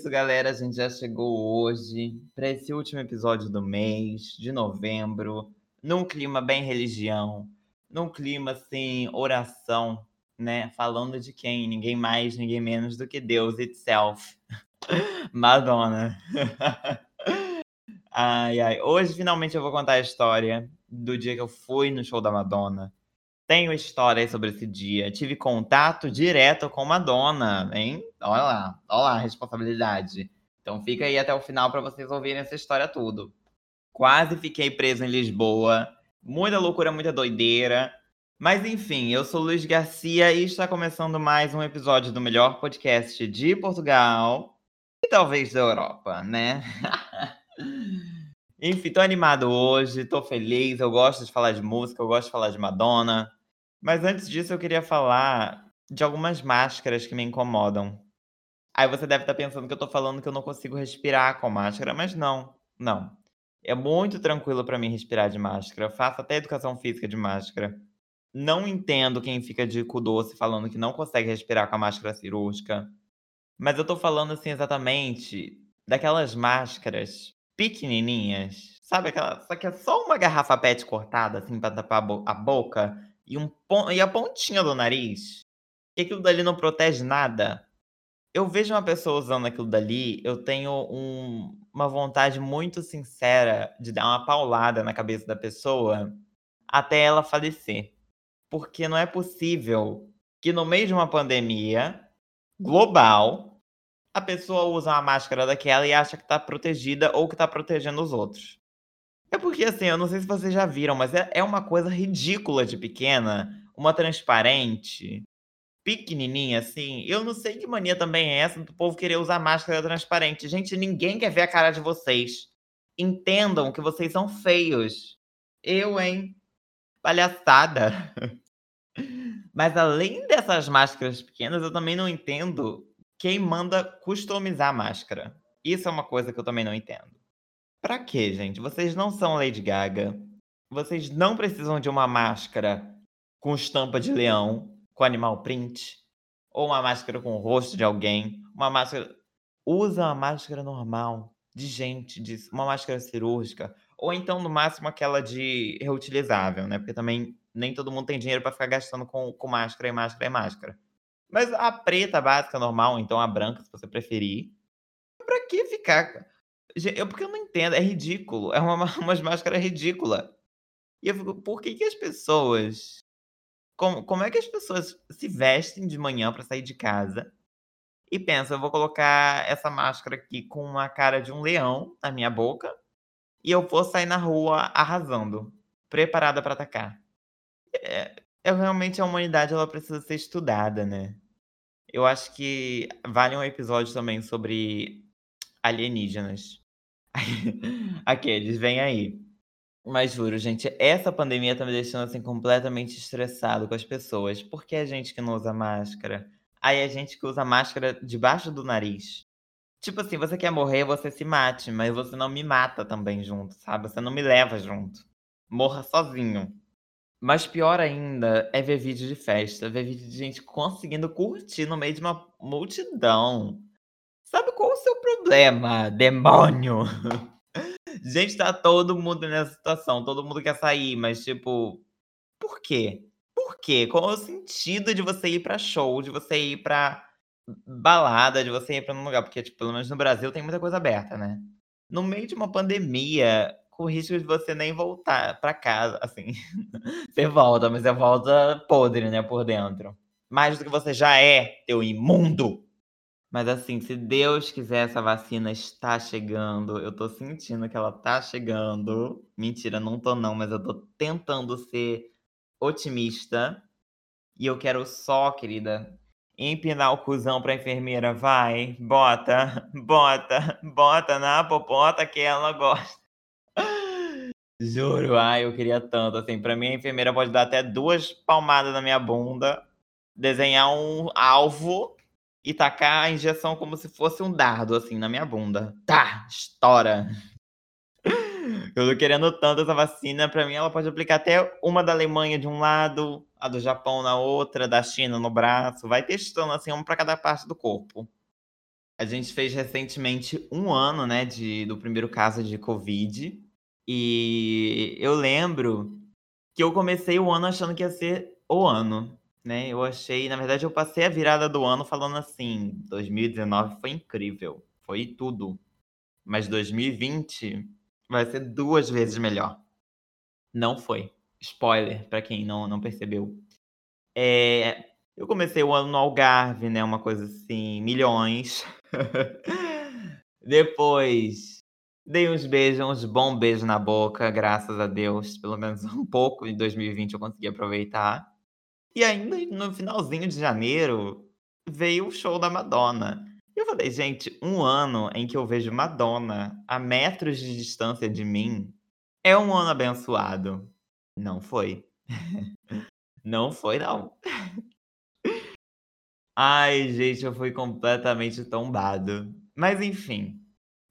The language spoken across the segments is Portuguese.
isso, galera. A gente já chegou hoje para esse último episódio do mês de novembro, num clima bem religião, num clima assim, oração, né? Falando de quem? Ninguém mais, ninguém menos do que Deus itself. Madonna. ai, ai. Hoje, finalmente, eu vou contar a história do dia que eu fui no show da Madonna. Tenho história sobre esse dia. Tive contato direto com Madonna, hein? Olha lá, olha lá a responsabilidade. Então fica aí até o final para vocês ouvirem essa história tudo. Quase fiquei preso em Lisboa. Muita loucura, muita doideira. Mas enfim, eu sou Luiz Garcia e está começando mais um episódio do melhor podcast de Portugal e talvez da Europa, né? enfim, tô animado hoje, tô feliz, eu gosto de falar de música, eu gosto de falar de Madonna. Mas antes disso, eu queria falar de algumas máscaras que me incomodam. Aí você deve estar pensando que eu tô falando que eu não consigo respirar com máscara, mas não, não. É muito tranquilo para mim respirar de máscara. Eu faço até educação física de máscara. Não entendo quem fica de cu doce falando que não consegue respirar com a máscara cirúrgica. Mas eu tô falando assim exatamente daquelas máscaras pequenininhas, sabe aquela, só que é só uma garrafa PET cortada assim para tapar a boca e, um e a pontinha do nariz, que aquilo dali não protege nada. Eu vejo uma pessoa usando aquilo dali, eu tenho um, uma vontade muito sincera de dar uma paulada na cabeça da pessoa até ela falecer. Porque não é possível que no meio de uma pandemia global a pessoa usa uma máscara daquela e acha que está protegida ou que está protegendo os outros. É porque, assim, eu não sei se vocês já viram, mas é, é uma coisa ridícula de pequena. Uma transparente, pequenininha, assim. Eu não sei que mania também é essa do povo querer usar máscara transparente. Gente, ninguém quer ver a cara de vocês. Entendam que vocês são feios. Eu, hein? Palhaçada. Mas além dessas máscaras pequenas, eu também não entendo quem manda customizar a máscara. Isso é uma coisa que eu também não entendo. Pra quê, gente? Vocês não são Lady Gaga. Vocês não precisam de uma máscara com estampa de leão, com animal print, ou uma máscara com o rosto de alguém, uma máscara. Usa uma máscara normal, de gente, de uma máscara cirúrgica, ou então, no máximo, aquela de reutilizável, né? Porque também nem todo mundo tem dinheiro para ficar gastando com, com máscara e máscara e máscara. Mas a preta básica normal, então a branca, se você preferir. Pra que ficar eu, porque eu não entendo, é ridículo. É uma, umas máscaras ridícula. E eu fico, por que, que as pessoas. Como, como é que as pessoas se vestem de manhã para sair de casa e pensam, eu vou colocar essa máscara aqui com uma cara de um leão na minha boca e eu vou sair na rua arrasando, preparada para atacar. É, é, realmente a humanidade ela precisa ser estudada, né? Eu acho que vale um episódio também sobre alienígenas. Aqueles, vem aí. Mas juro, gente, essa pandemia tá me deixando assim completamente estressado com as pessoas. Por que a gente que não usa máscara? Aí a gente que usa máscara debaixo do nariz. Tipo assim, você quer morrer, você se mate, mas você não me mata também junto, sabe? Você não me leva junto. Morra sozinho. Mas pior ainda é ver vídeo de festa, ver vídeo de gente conseguindo curtir no meio de uma multidão. Sabe qual o seu problema, demônio? Gente, tá todo mundo nessa situação, todo mundo quer sair, mas tipo, por quê? Por quê? Qual é o sentido de você ir pra show, de você ir pra balada, de você ir pra um lugar? Porque, tipo, pelo menos no Brasil tem muita coisa aberta, né? No meio de uma pandemia, com risco de você nem voltar pra casa, assim. você volta, mas você volta podre, né, por dentro. Mais do que você já é, teu imundo. Mas assim, se Deus quiser, essa vacina está chegando. Eu tô sentindo que ela tá chegando. Mentira, não tô não, mas eu tô tentando ser otimista. E eu quero só, querida, empinar o cuzão pra enfermeira. Vai, bota, bota, bota na popota que ela gosta. Juro, ai, eu queria tanto, assim, pra mim a enfermeira pode dar até duas palmadas na minha bunda, desenhar um alvo e tacar a injeção como se fosse um dardo, assim, na minha bunda. Tá, estoura. Eu tô querendo tanto essa vacina, pra mim ela pode aplicar até uma da Alemanha de um lado, a do Japão na outra, da China no braço, vai testando assim, uma pra cada parte do corpo. A gente fez recentemente um ano, né, de, do primeiro caso de Covid. E eu lembro que eu comecei o ano achando que ia ser o ano, né? Eu achei, na verdade, eu passei a virada do ano falando assim: 2019 foi incrível, foi tudo. Mas 2020 vai ser duas vezes melhor. Não foi. Spoiler, para quem não, não percebeu. É, eu comecei o ano no Algarve, né? Uma coisa assim, milhões. Depois dei uns beijos, uns bons beijos na boca, graças a Deus. Pelo menos um pouco em 2020 eu consegui aproveitar. E ainda no finalzinho de janeiro veio o show da Madonna. E eu falei, gente, um ano em que eu vejo Madonna a metros de distância de mim é um ano abençoado. Não foi. não foi, não. Ai, gente, eu fui completamente tombado. Mas enfim,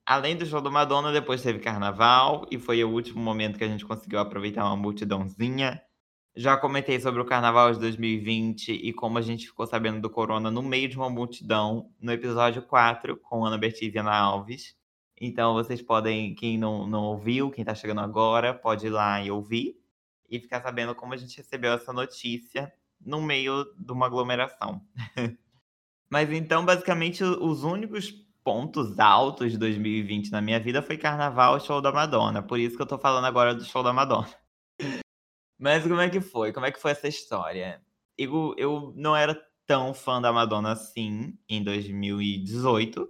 além do show da Madonna, depois teve carnaval e foi o último momento que a gente conseguiu aproveitar uma multidãozinha. Já comentei sobre o carnaval de 2020 e como a gente ficou sabendo do corona no meio de uma multidão no episódio 4 com Ana Bertiz e Ana Alves. Então vocês podem, quem não, não ouviu, quem tá chegando agora, pode ir lá e ouvir e ficar sabendo como a gente recebeu essa notícia no meio de uma aglomeração. Mas então, basicamente, os únicos pontos altos de 2020 na minha vida foi carnaval e show da Madonna. Por isso que eu tô falando agora do show da Madonna. Mas como é que foi? Como é que foi essa história? Eu, eu não era tão fã da Madonna assim em 2018.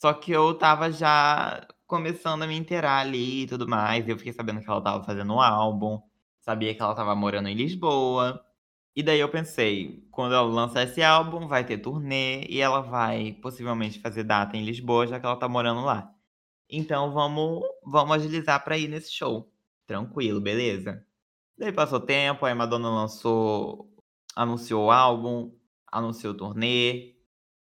Só que eu tava já começando a me inteirar ali e tudo mais. Eu fiquei sabendo que ela tava fazendo um álbum. Sabia que ela tava morando em Lisboa. E daí eu pensei, quando ela lançar esse álbum, vai ter turnê e ela vai possivelmente fazer data em Lisboa, já que ela tá morando lá. Então vamos, vamos agilizar pra ir nesse show. Tranquilo, beleza? Daí passou tempo, aí Madonna lançou, anunciou o álbum, anunciou o turnê.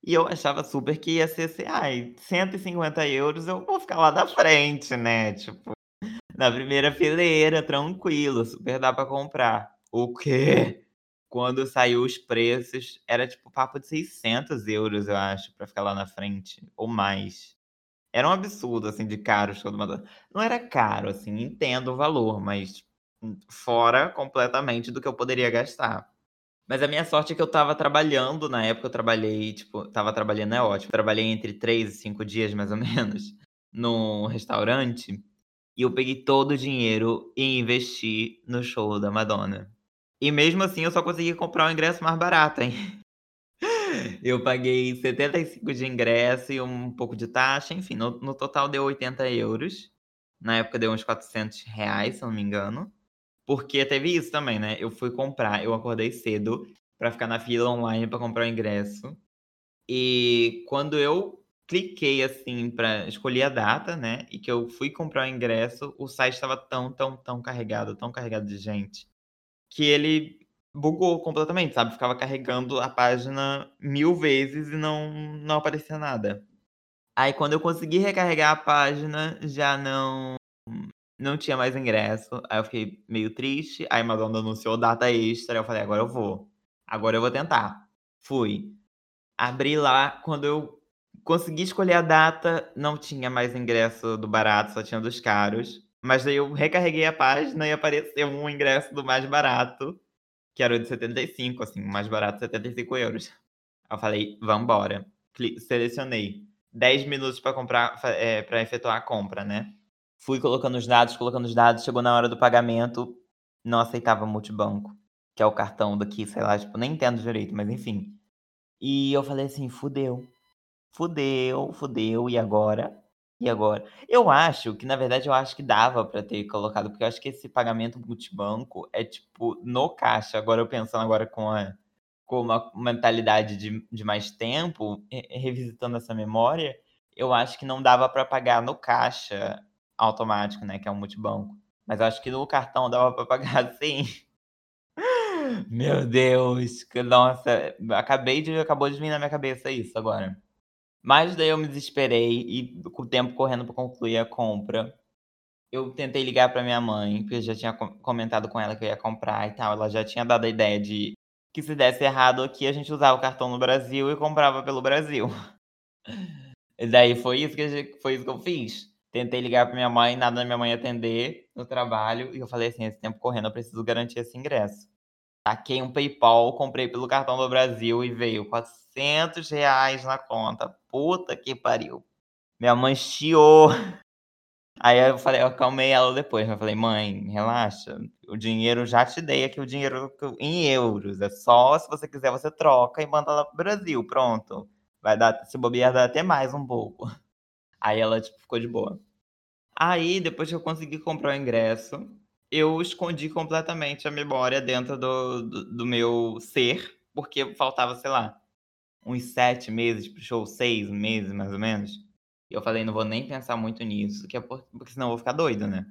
E eu achava super que ia ser assim, ai, 150 euros eu vou ficar lá da frente, né? Tipo, na primeira fileira, tranquilo, super dá pra comprar. O quê? Quando saiu os preços, era tipo papo de 600 euros, eu acho, pra ficar lá na frente, ou mais. Era um absurdo, assim, de caro o show do Madonna. Não era caro, assim, entendo o valor, mas fora completamente do que eu poderia gastar. Mas a minha sorte é que eu tava trabalhando, na época eu trabalhei, tipo, tava trabalhando é ótimo, trabalhei entre 3 e 5 dias mais ou menos, num restaurante, e eu peguei todo o dinheiro e investi no show da Madonna. E mesmo assim eu só consegui comprar o ingresso mais barato, hein. Eu paguei 75 de ingresso e um pouco de taxa, enfim, no no total deu 80 euros. Na época deu uns 400 reais, se não me engano. Porque teve isso também, né, eu fui comprar eu acordei cedo pra ficar na fila online pra comprar o ingresso. E quando eu cliquei, assim, pra escolher a data, né, e que eu fui comprar o ingresso, o site estava tão, tão, tão carregado, tão carregado de gente, que ele bugou completamente, sabe, ficava carregando a página 1000 vezes e não não aparecia nada. Aí quando eu consegui recarregar a página, já não não tinha mais ingresso, aí eu fiquei meio triste, aí Madonna anunciou data extra, eu falei: "Agora eu vou, agora eu vou tentar". Fui. Abri lá, quando eu consegui escolher a data, não tinha mais ingresso do barato, só tinha dos caros, mas daí eu recarreguei a página e apareceu um ingresso do mais barato, que era o de 75, assim, o mais barato 75 euros. Eu falei: "Vamos embora". Cli selecionei 10 minutos pra comprar, eh, pra efetuar a compra, né. Fui colocando os dados, colocando os dados, chegou na hora do pagamento, não aceitava multibanco, que é o cartão daqui, sei lá, tipo, nem entendo direito, mas enfim. E eu falei assim: "Fudeu, fudeu, fudeu, e agora? E agora?". Eu acho que, na verdade, eu acho que dava pra ter colocado, porque eu acho que esse pagamento multibanco é, tipo, no caixa. Agora eu pensando agora com a com uma mentalidade de de mais tempo, re revisitando essa memória, eu acho que não dava pra pagar no caixa automático, né, que é um multibanco. Mas acho que no cartão dava pra pagar sim. Meu Deus, que nossa, acabei de acabou de vir na minha cabeça isso agora. Mas daí eu me desesperei e com o tempo correndo para concluir a compra, eu tentei ligar para minha mãe, porque eu já tinha comentado com ela que eu ia comprar e tal. Ela já tinha dado a ideia de que se desse errado aqui, a gente usava o cartão no Brasil e comprava pelo Brasil. E daí foi isso que, gente, foi isso que eu fiz. Tentei ligar para minha mãe, nada da minha mãe atender no trabalho, e eu falei assim: esse tempo correndo, eu preciso garantir esse ingresso. Taquei um PayPal, comprei pelo cartão do Brasil e veio 400 reais na conta. Puta que pariu. Minha mãe chiou. Aí eu falei, eu acalmei ela depois. Eu falei, mãe, relaxa. O dinheiro já te dei aqui, o dinheiro em euros. É só se você quiser, você troca e manda lá pro Brasil. Pronto. Vai dar, se bobear, dá até mais um pouco. Aí ela, tipo, ficou de boa. Aí, depois que eu consegui comprar o ingresso, eu escondi completamente a memória dentro do, do, do meu ser, porque faltava, sei lá, uns sete meses pro show, seis meses mais ou menos. E eu falei, não vou nem pensar muito nisso, que é por, porque senão eu vou ficar doido, né?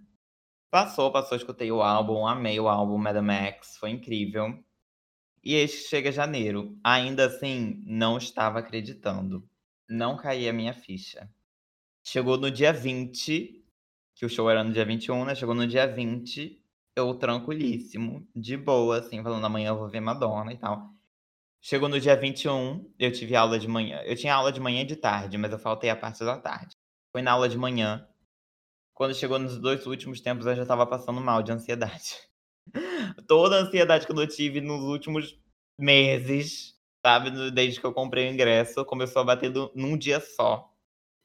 Passou, passou, escutei o álbum, amei o álbum Madam Max, foi incrível. E este chega janeiro. Ainda assim, não estava acreditando. Não caía a minha ficha. Chegou no dia 20, que o show era no dia 21, né? Chegou no dia 20, eu tranquilíssimo, de boa, assim, falando amanhã eu vou ver Madonna e tal. Chegou no dia 21, eu tive aula de manhã. Eu tinha aula de manhã e de tarde, mas eu faltei a parte da tarde. Foi na aula de manhã. Quando chegou nos dois últimos tempos, eu já tava passando mal de ansiedade. Toda a ansiedade que eu tive nos últimos meses, sabe? Desde que eu comprei o ingresso, começou a bater num dia só.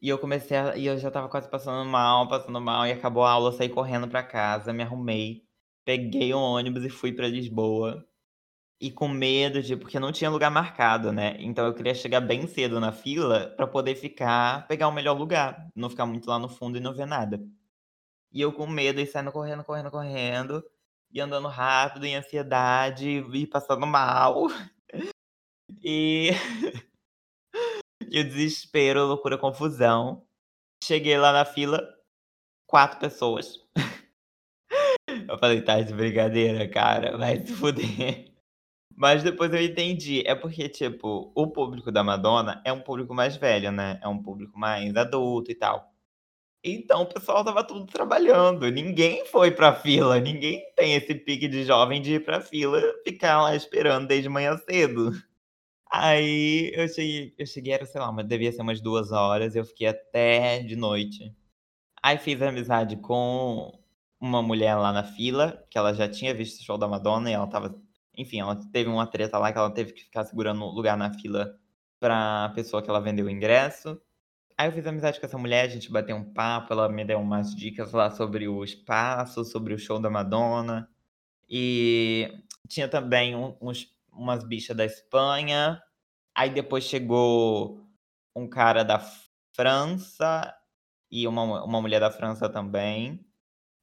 E eu comecei a e eu já estava quase passando mal, passando mal, e acabou a aula, saí correndo para casa, me arrumei, peguei um ônibus e fui para Lisboa. E com medo de porque não tinha lugar marcado, né, então eu queria chegar bem cedo na fila para poder ficar pegar o melhor lugar, não ficar muito lá no fundo e não ver nada. E eu com medo e saindo correndo, correndo, correndo, e andando rápido, em ansiedade, e passando mal. E E o desespero, loucura, confusão. Cheguei lá na fila, quatro pessoas. Eu falei, tá de brincadeira, cara, vai se fuder. Mas depois eu entendi. É porque, tipo, o público da Madonna é um público mais velho, né? É um público mais adulto e tal. Então o pessoal tava tudo trabalhando. Ninguém foi pra fila. Ninguém tem esse pique de jovem de ir pra fila ficar lá esperando desde manhã cedo. Aí eu cheguei, eu cheguei, era, sei lá, mas devia ser umas duas horas, eu fiquei até de noite. Aí fiz amizade com uma mulher lá na fila, que ela já tinha visto o show da Madonna e ela tava. Enfim, ela teve uma treta lá que ela teve que ficar segurando lugar na fila pra pessoa que ela vendeu o ingresso. Aí eu fiz amizade com essa mulher, a gente bateu um papo, ela me deu umas dicas lá sobre o espaço, sobre o show da Madonna. E tinha também uns umas bichas da Espanha. Aí depois chegou um cara da França e uma, uma mulher da França também.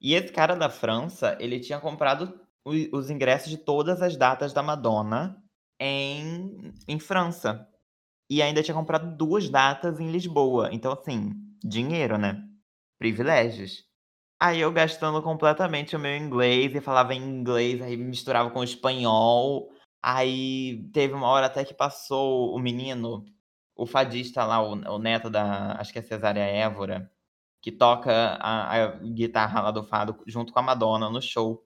E esse cara da França, ele tinha comprado os ingressos de todas as datas da Madonna em, em França. E ainda tinha comprado duas datas em Lisboa. Então, assim, dinheiro, né? Privilégios. Aí eu gastando completamente o meu inglês e falava em inglês, aí misturava com espanhol. Aí teve uma hora até que passou o menino, o fadista lá, o, o neto da, acho que é Cesária Évora, que toca a, a, guitarra lá do fado junto com a Madonna no show.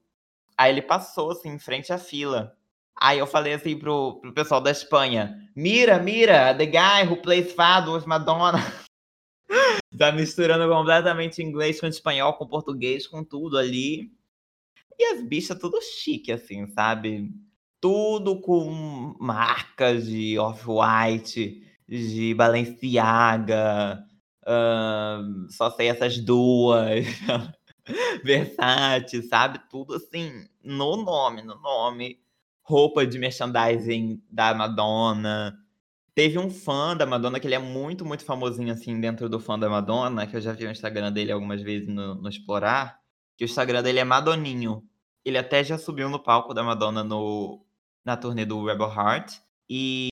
Aí ele passou assim em frente à fila. Aí eu falei assim pro, pro pessoal da Espanha: Mira, mira, the guy who plays fado with Madonna. tá misturando completamente inglês com espanhol, com português, com tudo ali. E as bichas tudo chique, assim, sabe? Tudo com marcas de Off-White, de Balenciaga, uh, só sei essas duas, Versace, sabe? Tudo assim, no nome, no nome. Roupa de merchandising da Madonna. Teve um fã da Madonna, que ele é muito, muito famosinho, assim, dentro do fã da Madonna, que eu já vi o Instagram dele algumas vezes no, no Explorar, que o Instagram dele é Madoninho. Ele até já subiu no palco da Madonna no na turnê do Rebel Heart. E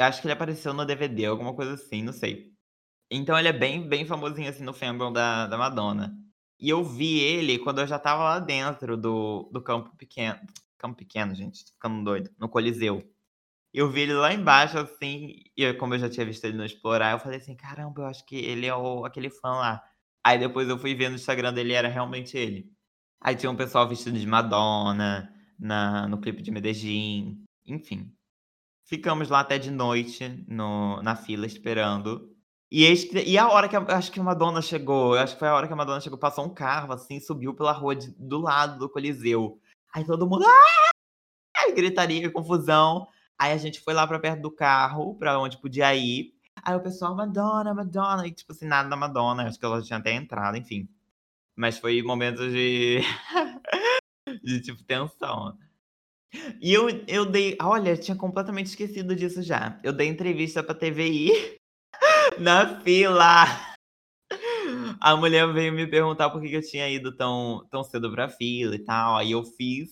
acho que ele apareceu no DVD, alguma coisa assim, não sei. Então ele é bem, bem famosinho assim no fandom da, da Madonna. E eu vi ele quando eu já estava lá dentro do do campo pequeno campo pequeno, gente, tô ficando doido, no Coliseu. Eu vi ele lá embaixo, assim, e como eu já tinha visto ele no Explorar, eu falei assim: "Caramba, eu acho que ele é o aquele fã lá". Aí depois eu fui ver no Instagram dele era realmente ele. Aí tinha um pessoal vestido de Madonna, na no clipe de Medellín, enfim. Ficamos lá até de noite no na fila esperando. E eis e a hora que a acho que a Madonna chegou, acho que foi a hora que a Madonna chegou, passou um carro, assim, subiu pela rua de do lado do Coliseu. Aí todo mundo: "Ah!", gritaria, confusão. Aí a gente foi lá pra perto do carro, pra onde podia ir. Aí o pessoal: "Madonna, Madonna", e tipo assim, nada da Madonna, acho que ela tinha até entrado, enfim. Mas foi momentos de de tipo tensão. E eu eu dei olha, tinha completamente esquecido disso já. Eu dei entrevista pra TVI na fila. A mulher veio me perguntar por que eu tinha ido tão tão cedo pra fila e tal, aí eu fiz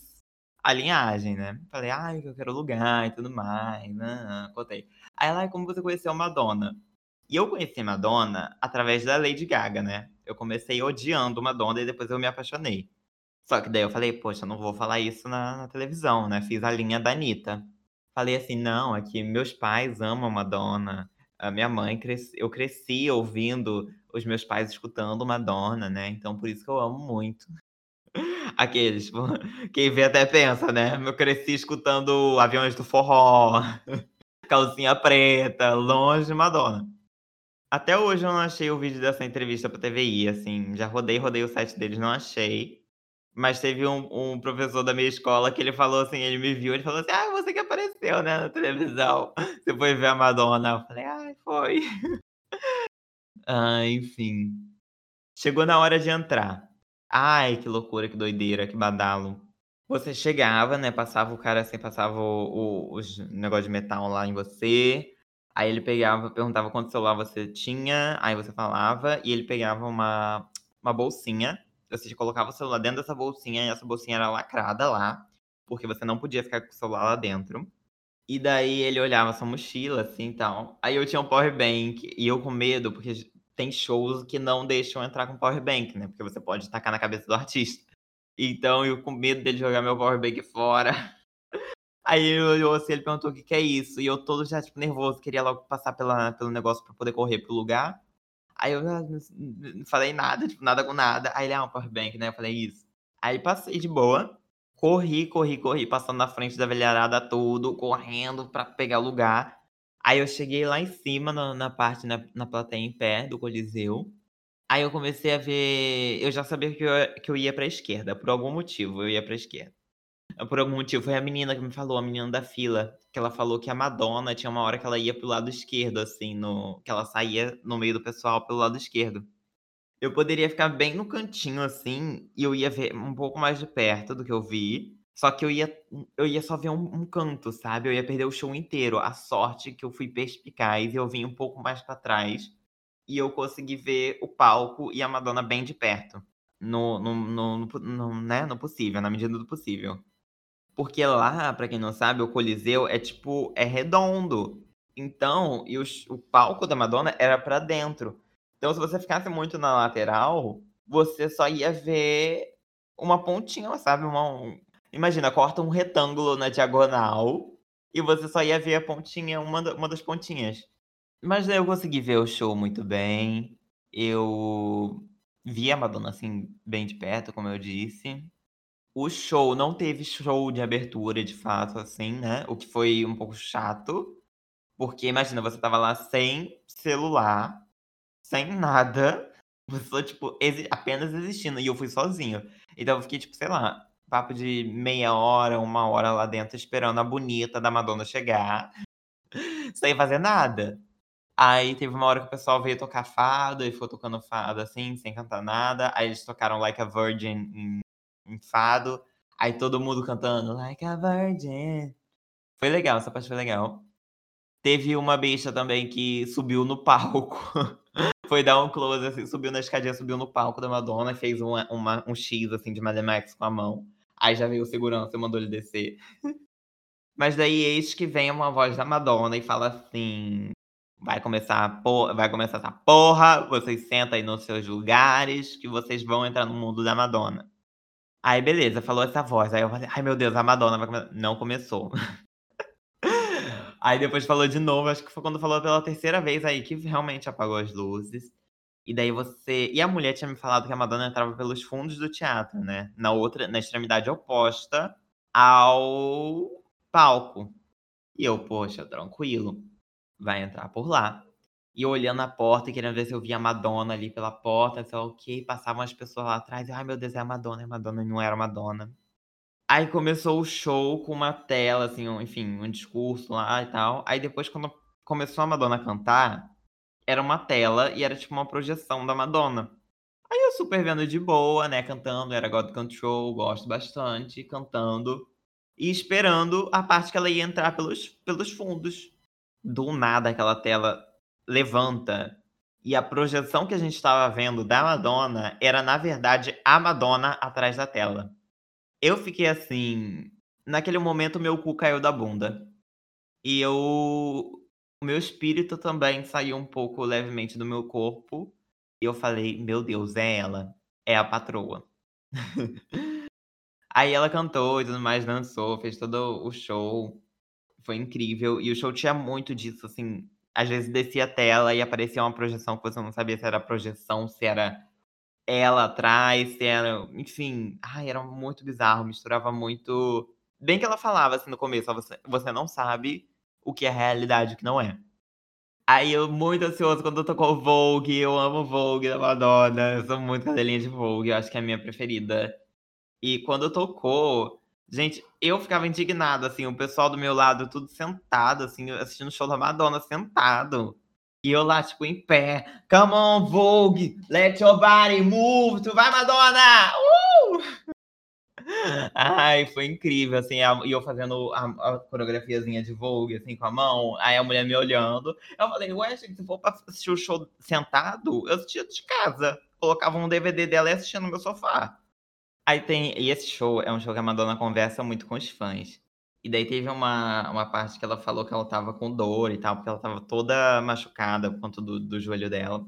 a linhagem, né. Falei: "Ai, que eu quero lugar e tudo mais, nã-nã", contei. Aí ela: "Ai, como você conheceu Madonna?". E eu conheci Madonna através da Lady Gaga, né. Eu comecei odiando Madonna e depois eu me apaixonei. Só que daí eu falei: "Poxa, não vou falar isso na na televisão", né, fiz a linha da Anitta. Falei assim: "Não, é que meus pais amam Madonna, a minha mãe cres eu cresci ouvindo os meus pais escutando Madonna, né, então por isso que eu amo muito". Aqueles, quem vê até pensa, né, eu cresci escutando Aviões do Forró, Calcinha Preta, longe de Madonna. Até hoje eu não achei o vídeo dessa entrevista pra TVI, assim, já rodei, rodei o site deles, não achei. Mas teve um um professor da minha escola que ele falou assim, ele me viu, ele falou assim: "Ah, você que apareceu, né, na televisão, você foi ver a Madonna". Eu falei: "Ai, foi". Ah, enfim. Chegou na hora de entrar. Ai, que loucura, que doideira, que badalo. Você chegava, né, passava o cara assim, passava o o os negócio de metal lá em você, aí ele pegava, perguntava quanto celular você tinha, aí você falava, e ele pegava uma uma bolsinha, você colocava o celular dentro dessa bolsinha, e essa bolsinha era lacrada lá, porque você não podia ficar com o celular lá dentro. E daí ele olhava sua mochila, assim, tal. Aí eu tinha um power bank, e eu com medo, porque tem shows que não deixam entrar com power bank, né, porque você pode tacar na cabeça do artista. Então eu com medo dele jogar meu power bank fora. Aí ele olhou assim, ele perguntou: "O que que é isso?" E eu todo já, tipo, nervoso, queria logo passar pela pelo negócio pra poder correr para o lugar. Aí eu: "Ah, não falei nada, tipo, nada com nada". Aí ele: "Ah, um power bank, né", eu falei: "Isso". Aí passei de boa, corri, corri, corri, passando na frente da velharada tudo, correndo pra pegar lugar. Aí eu cheguei lá em cima na na parte na na plateia em pé do Coliseu. Aí eu comecei a ver eu já sabia que eu que eu ia pra esquerda, por algum motivo eu ia pra esquerda. Por algum motivo, foi a menina que me falou, a menina da fila, que ela falou que a Madonna tinha uma hora que ela ia para o lado esquerdo, assim, no que ela saía no meio do pessoal pelo lado esquerdo. Eu poderia ficar bem no cantinho, assim, e eu ia ver um pouco mais de perto do que eu vi, só que eu ia eu ia só ver um um canto, sabe, eu ia perder o show inteiro. A sorte que eu fui perspicaz e eu vim um pouco mais pra trás, e eu consegui ver o palco e a Madonna bem de perto, no no no no no né, no possível, na medida do possível. Porque lá, pra quem não sabe, o Coliseu é tipo, é redondo. Então e o palco da Madonna era pra dentro. Então se você ficasse muito na lateral, você só ia ver uma pontinha, sabe, uma um imagina, corta um retângulo na diagonal, e você só ia ver a pontinha, uma uma das pontinhas. Mas eu consegui ver o show muito bem, eu vi a Madonna, assim, bem de perto, como eu disse. O show não teve show de abertura de fato, assim, né, o que foi um pouco chato, porque imagina, você estava lá sem celular, sem nada, você só, tipo, exi apenas existindo, e eu fui sozinho. Então eu fiquei, tipo, sei lá, papo de meia hora, 1 hora lá dentro esperando a bonita da Madonna chegar, sem fazer nada. Aí teve uma hora que o pessoal veio tocar fado, e ficou tocando fado, assim, sem cantar nada, aí eles tocaram Like a Virgin em em fado, aí todo mundo cantando Like a Virgin. Foi legal, essa parte foi legal. Teve uma bicha também que subiu no palco, foi dar um close, assim, subiu na escadinha, subiu no palco da Madonna fez uma uma um X, assim, de Mad Max com a mão. Aí já veio o segurança e mandou ele descer. Mas daí eis que vem uma voz da Madonna e fala assim: vai começar, por... vai começar essa porra, vocês sentam aí nos seus lugares, que vocês vão entrar no mundo da Madonna. Aí, beleza, falou essa voz. Aí eu falei, ai meu Deus, a Madonna vai começar. Não começou. aí depois falou de novo, acho que foi quando falou pela terceira vez aí que realmente apagou as luzes. E daí você. E a mulher tinha me falado que a Madonna entrava pelos fundos do teatro, né? Na outra, na extremidade oposta ao palco. E eu, poxa, tranquilo. Vai entrar por lá. E olhando a porta, querendo ver se eu via a Madonna ali pela porta, sei lá o quê. Passavam as pessoas lá atrás. Ai, meu Deus, é a Madonna, é a Madonna. E não era a Madonna. Aí começou o show com uma tela, assim, um, enfim, um discurso lá e tal. Aí depois, quando começou a Madonna a cantar, era uma tela e era tipo uma projeção da Madonna. Aí eu super vendo de boa, né, cantando, era God Control, gosto bastante, cantando. E esperando a parte que ela ia entrar pelos, pelos fundos. Do nada aquela tela levanta. E a projeção que a gente estava vendo da Madonna era, na verdade, a Madonna atrás da tela. Eu fiquei assim. Naquele momento, meu cu caiu da bunda. E eu. O meu espírito também saiu um pouco levemente do meu corpo. E eu falei: Meu Deus, é ela. É a patroa. Aí ela cantou e tudo mais, dançou, fez todo o show. Foi incrível. E o show tinha muito disso, assim às vezes descia a tela e aparecia uma projeção que você não sabia se era projeção, se era ela atrás, se era. Enfim, ai, era muito bizarro, misturava muito. Bem que ela falava assim no começo, você, você não sabe o que é realidade e o que não é. Aí eu muito ansioso quando tocou Vogue, eu amo Vogue da Madonna, eu sou muito cadelinha de Vogue, eu acho que é a minha preferida. E quando tocou, Gente, eu ficava indignado, assim, o pessoal do meu lado tudo sentado, assim, assistindo o show da Madonna sentado. E eu lá, tipo, em pé. Come on, Vogue! Let your body move! Tu vai, Madonna! Uh! Ai, foi incrível, assim, e eu fazendo a, a, coreografiazinha de Vogue, assim, com a mão, aí a mulher me olhando. Eu falei, ué, gente, se for pra assistir o show sentado, eu assistia de casa. Colocava um DVD dela e assistia no meu sofá. Aí tem. E esse show é um show que a Madonna conversa muito com os fãs. E daí teve uma, uma parte que ela falou que ela tava com dor e tal, porque ela tava toda machucada por conta do, do joelho dela.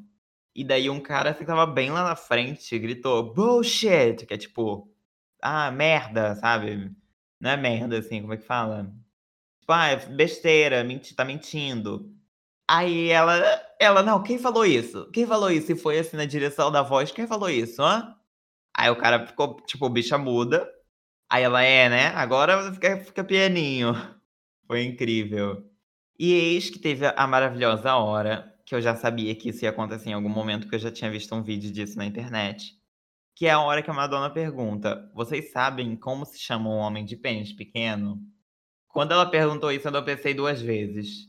E daí um cara que tava bem lá na frente gritou, bullshit! Que é tipo, ah, merda, sabe? Não é merda, assim, como é que fala? Tipo, ah, é besteira, menti, tá mentindo. Aí ela, ela, não, quem falou isso? Quem falou isso? E foi assim na direção da voz, quem falou isso, hã? Aí o cara ficou, tipo, bicha muda. Aí ela é, né? Agora fica, fica pianinho. Foi incrível. E eis que teve a maravilhosa hora, que eu já sabia que isso ia acontecer em algum momento, porque eu já tinha visto um vídeo disso na internet. Que é a hora que a Madonna pergunta: Vocês sabem como se chama um homem de pênis pequeno? Quando ela perguntou isso, eu pensei duas vezes.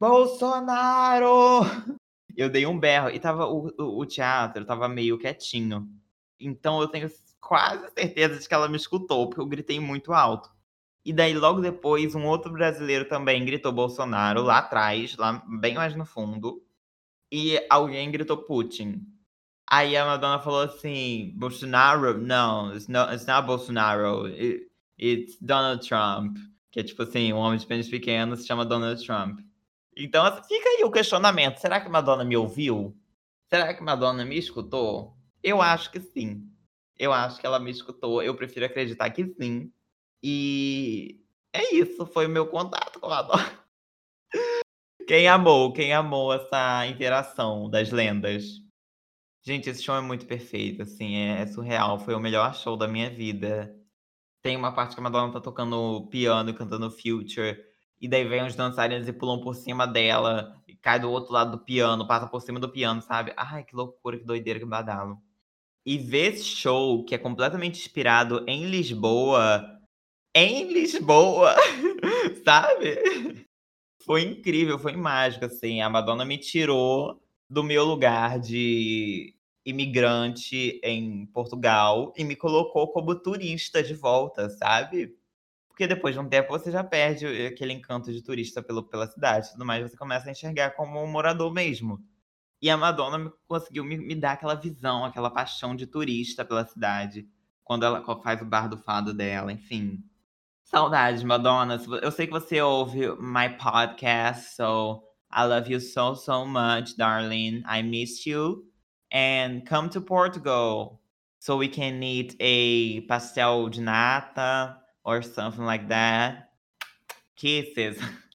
Bolsonaro! Eu dei um berro e tava o, o, o teatro tava meio quietinho. Então eu tenho quase certeza de que ela me escutou, porque eu gritei muito alto. E daí, logo depois, um outro brasileiro também gritou Bolsonaro lá atrás, lá bem mais no fundo. E alguém gritou Putin. Aí a Madonna falou assim: Bolsonaro? Não, it's not, it's not Bolsonaro. It, it's Donald Trump. Que é tipo assim: um homem de pênis pequeno se chama Donald Trump. Então, assim, fica aí o questionamento: será que Madonna me ouviu? Será que Madonna me escutou? Eu acho que sim. Eu acho que ela me escutou. Eu prefiro acreditar que sim. E é isso. Foi o meu contato com a Dora. Quem amou, quem amou essa interação das lendas. Gente, esse show é muito perfeito, assim, é, é, surreal. Foi o melhor show da minha vida. Tem uma parte que a Madonna tá tocando piano e cantando Future. E daí vem os dançarinos e pulam por cima dela. E cai do outro lado do piano, passa por cima do piano, sabe? Ai, que loucura, que doideira, que badalo. E ver esse show, que é completamente inspirado em Lisboa, em Lisboa, sabe? Foi incrível, foi mágico, assim. A Madonna me tirou do meu lugar de imigrante em Portugal e me colocou como turista de volta, sabe? Porque depois de um tempo você já perde aquele encanto de turista pelo, pela cidade tudo mais, você começa a enxergar como um morador mesmo. E a Madonna conseguiu me, me dar aquela visão, aquela paixão de turista pela cidade. Quando ela faz o bar do fado dela, enfim. Saudades, Madonna. Eu sei que você ouve my podcast, so I love you so, so much, darling. I miss you. And come to Portugal so we can eat a pastel de nata or something like that. Kisses.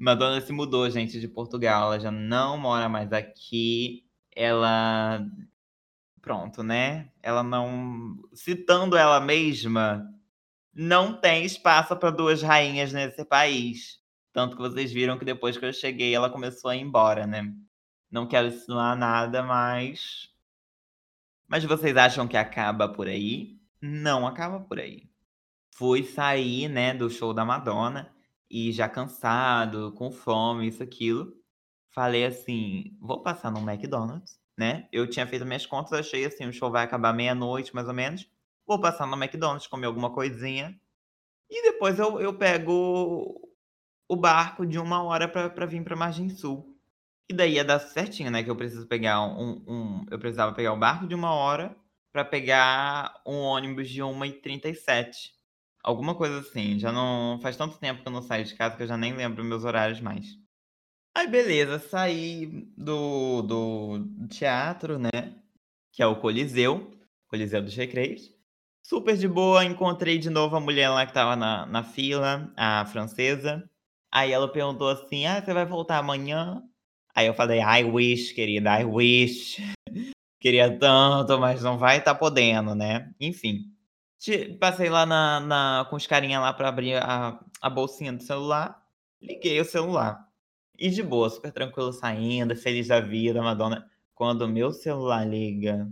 Madonna se mudou, gente, de Portugal. Ela já não mora mais aqui. Ela. Pronto, né? Ela não. Citando ela mesma, não tem espaço para duas rainhas nesse país. Tanto que vocês viram que depois que eu cheguei, ela começou a ir embora, né? Não quero insinuar nada, mas. Mas vocês acham que acaba por aí? Não acaba por aí. Fui sair, né, do show da Madonna e já cansado, com fome, isso, aquilo. Falei assim: vou passar no McDonald's, né? Eu tinha feito minhas contas, achei assim: o show vai acabar meia-noite, mais ou menos. Vou passar no McDonald's, comer alguma coisinha. E depois eu, eu pego o barco de uma hora para vir para Margem Sul. E daí ia dar certinho, né? Que eu preciso pegar um. um eu precisava pegar o barco de uma hora para pegar um ônibus de 1h37. Alguma coisa assim. Já não. Faz tanto tempo que eu não saio de casa que eu já nem lembro meus horários mais. Aí, beleza, saí do, do teatro, né? Que é o Coliseu, Coliseu dos Recreios. Super de boa, encontrei de novo a mulher lá que tava na, na fila, a francesa. Aí ela perguntou assim: Ah, você vai voltar amanhã? Aí eu falei: I wish, querida, I wish. Queria tanto, mas não vai estar tá podendo, né? Enfim. Passei lá na, na, com os carinha lá para abrir a, a bolsinha do celular. Liguei o celular. E de boa, super tranquilo saindo, feliz da vida, Madonna. Quando o meu celular liga,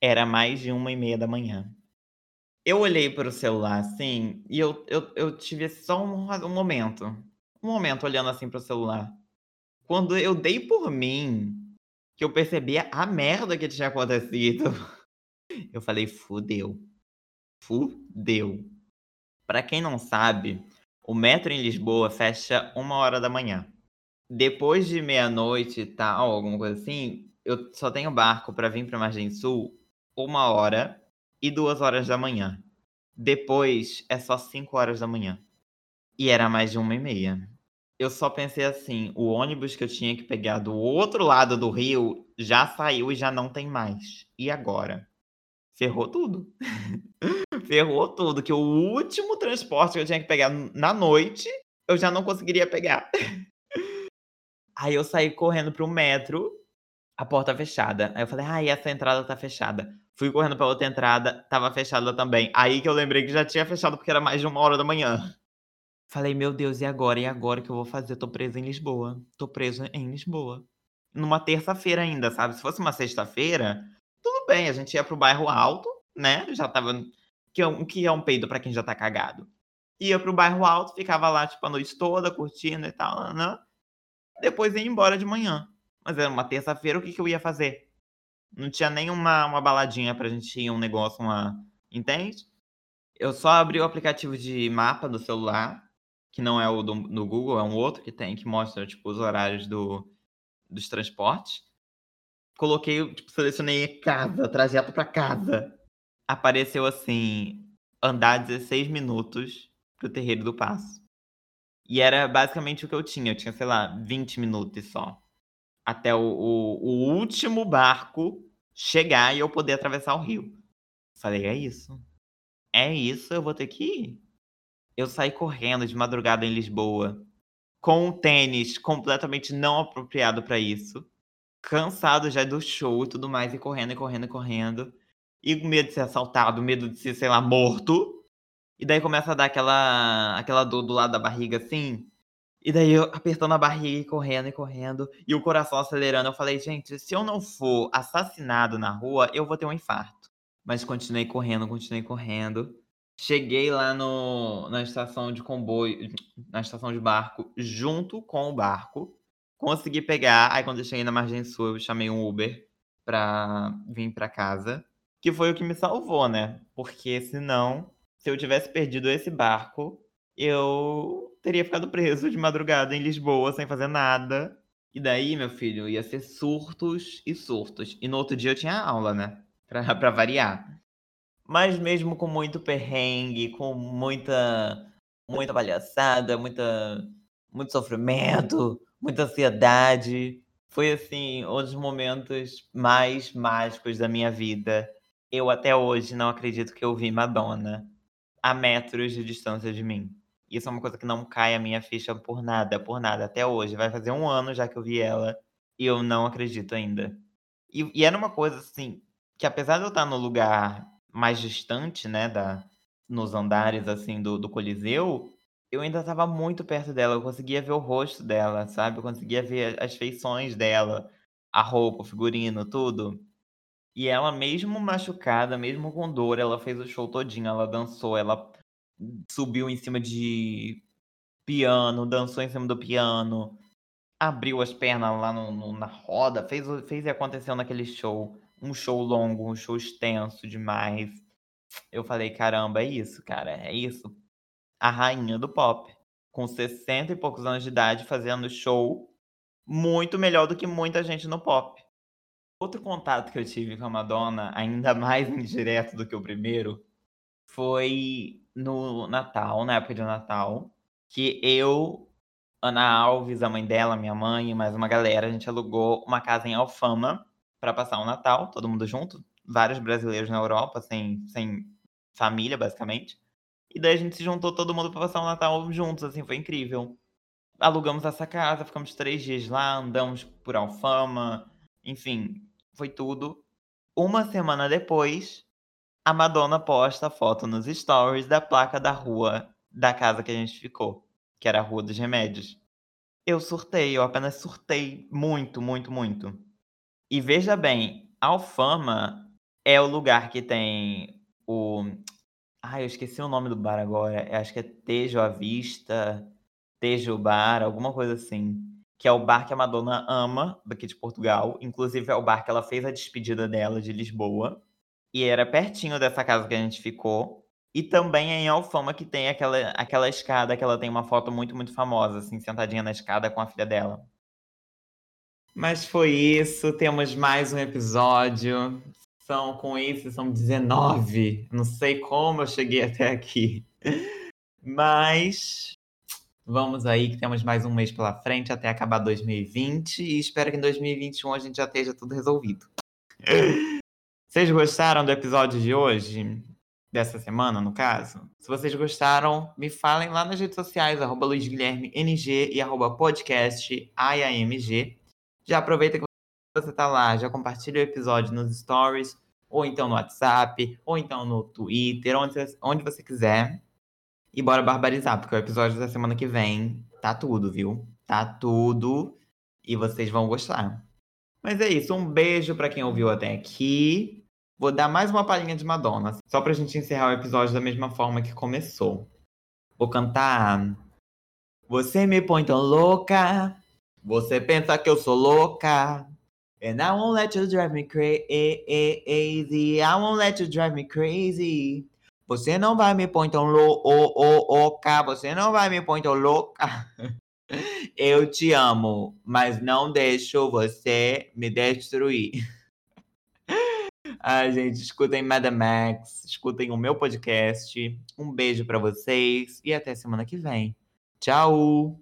era mais de uma e meia da manhã. Eu olhei para o celular assim, e eu, eu, eu tive só um, um momento. Um momento olhando assim para o celular. Quando eu dei por mim, que eu percebi a merda que tinha acontecido, eu falei, fudeu. Fudeu. Para quem não sabe, o metro em Lisboa fecha uma hora da manhã. Depois de meia-noite e tal, alguma coisa assim, eu só tenho barco para vir para Margem Sul uma hora e duas horas da manhã. Depois é só cinco horas da manhã. E era mais de uma e meia. Eu só pensei assim: o ônibus que eu tinha que pegar do outro lado do rio já saiu e já não tem mais. E agora? Ferrou tudo. Ferrou tudo. Que o último transporte que eu tinha que pegar na noite, eu já não conseguiria pegar. Aí eu saí correndo pro metro, a porta fechada. Aí eu falei, ai, essa entrada tá fechada. Fui correndo pra outra entrada, tava fechada também. Aí que eu lembrei que já tinha fechado porque era mais de uma hora da manhã. Falei, meu Deus, e agora? E agora que eu vou fazer? Tô preso em Lisboa. Tô preso em Lisboa. Numa terça-feira ainda, sabe? Se fosse uma sexta-feira, bem, a gente ia pro bairro alto, né? Já tava. Que é um, que é um peido para quem já tá cagado. Ia pro bairro alto, ficava lá, tipo, a noite toda, curtindo e tal, né? Depois ia embora de manhã. Mas era uma terça-feira, o que, que eu ia fazer? Não tinha nenhuma uma baladinha pra gente ir, um negócio, uma. Entende? Eu só abri o aplicativo de mapa do celular, que não é o do, do Google, é um outro que tem, que mostra, tipo, os horários do, dos transportes. Coloquei, tipo, selecionei casa, trajeto para casa. Apareceu assim, andar 16 minutos pro Terreiro do Passo. E era basicamente o que eu tinha. Eu tinha, sei lá, 20 minutos só até o, o, o último barco chegar e eu poder atravessar o rio. Falei, é isso. É isso, eu vou ter que ir. Eu saí correndo de madrugada em Lisboa, com um tênis completamente não apropriado para isso, cansado já do show e tudo mais, e correndo, e correndo, e correndo, e com medo de ser assaltado, medo de ser, sei lá, morto. E daí começa a dar aquela, aquela dor do lado da barriga assim, e daí eu apertando a barriga e correndo e correndo, e o coração acelerando. Eu falei, gente, se eu não for assassinado na rua, eu vou ter um infarto. Mas continuei correndo, continuei correndo. Cheguei lá no, na estação de comboio, na estação de barco, junto com o barco. Consegui pegar. Aí quando eu cheguei na margem sul, eu chamei um Uber pra vir pra casa. Que foi o que me salvou, né? Porque senão, se eu tivesse perdido esse barco, eu teria ficado preso de madrugada em Lisboa sem fazer nada. E daí, meu filho, ia ser surtos e surtos. E no outro dia eu tinha aula, né? Pra, pra variar. Mas mesmo com muito perrengue, com muita, muita palhaçada, muita muito sofrimento, muita ansiedade. Foi assim, um dos momentos mais mágicos da minha vida. Eu até hoje não acredito que eu vi Madonna a metros de distância de mim. Isso é uma coisa que não cai a minha ficha por nada, por nada. Até hoje. Vai fazer um ano já que eu vi ela e eu não acredito ainda. E, e era uma coisa assim, que apesar de eu estar no lugar mais distante, né, da, nos andares assim do, do Coliseu, eu ainda estava muito perto dela. Eu conseguia ver o rosto dela, sabe? Eu conseguia ver as feições dela, a roupa, o figurino, tudo. E ela, mesmo machucada, mesmo com dor, ela fez o show todinho. Ela dançou, ela subiu em cima de piano, dançou em cima do piano, abriu as pernas lá no, no, na roda, fez, fez e aconteceu naquele show. Um show longo, um show extenso demais. Eu falei, caramba, é isso, cara, é isso. A rainha do pop, com 60 e poucos anos de idade, fazendo show muito melhor do que muita gente no pop. Outro contato que eu tive com a Madonna, ainda mais indireto do que o primeiro, foi no Natal, na época de Natal, que eu, Ana Alves, a mãe dela, minha mãe e mais uma galera, a gente alugou uma casa em Alfama para passar o Natal, todo mundo junto, vários brasileiros na Europa, sem, sem família, basicamente. E daí a gente se juntou todo mundo para passar o Natal juntos, assim, foi incrível. Alugamos essa casa, ficamos três dias lá, andamos por Alfama, enfim, foi tudo. Uma semana depois, a Madonna posta a foto nos stories da placa da rua da casa que a gente ficou, que era a Rua dos Remédios. Eu surtei, eu apenas surtei muito, muito, muito. E veja bem, Alfama é o lugar que tem o. Ai, eu esqueci o nome do bar agora. Eu acho que é Tejo à Vista, Tejo Bar, alguma coisa assim que é o bar que a Madonna ama, daqui de Portugal. Inclusive, é o bar que ela fez a despedida dela de Lisboa. E era pertinho dessa casa que a gente ficou. E também é em Alfama que tem aquela, aquela escada que ela tem uma foto muito, muito famosa, assim, sentadinha na escada com a filha dela. Mas foi isso, temos mais um episódio. São com isso, são 19. Não sei como eu cheguei até aqui. Mas Vamos aí, que temos mais um mês pela frente até acabar 2020 e espero que em 2021 a gente já esteja tudo resolvido. Vocês gostaram do episódio de hoje? Dessa semana, no caso? Se vocês gostaram, me falem lá nas redes sociais, arroba luizguilhermeng e arroba podcast AIAMG. Já aproveita que você tá lá, já compartilha o episódio nos stories, ou então no WhatsApp, ou então no Twitter, onde, onde você quiser. E bora barbarizar, porque o episódio da semana que vem tá tudo, viu? Tá tudo. E vocês vão gostar. Mas é isso. Um beijo para quem ouviu até aqui. Vou dar mais uma palhinha de Madonna, só pra gente encerrar o episódio da mesma forma que começou. Vou cantar. Você me põe tão louca. Você pensa que eu sou louca. And I won't let you drive me crazy. I won't let you drive me crazy. Você não vai me pôr tão louca, você não vai me pôr tão louca. Eu te amo, mas não deixo você me destruir. Ai, gente, escutem Madame Max, escutem o meu podcast. Um beijo para vocês e até semana que vem. Tchau!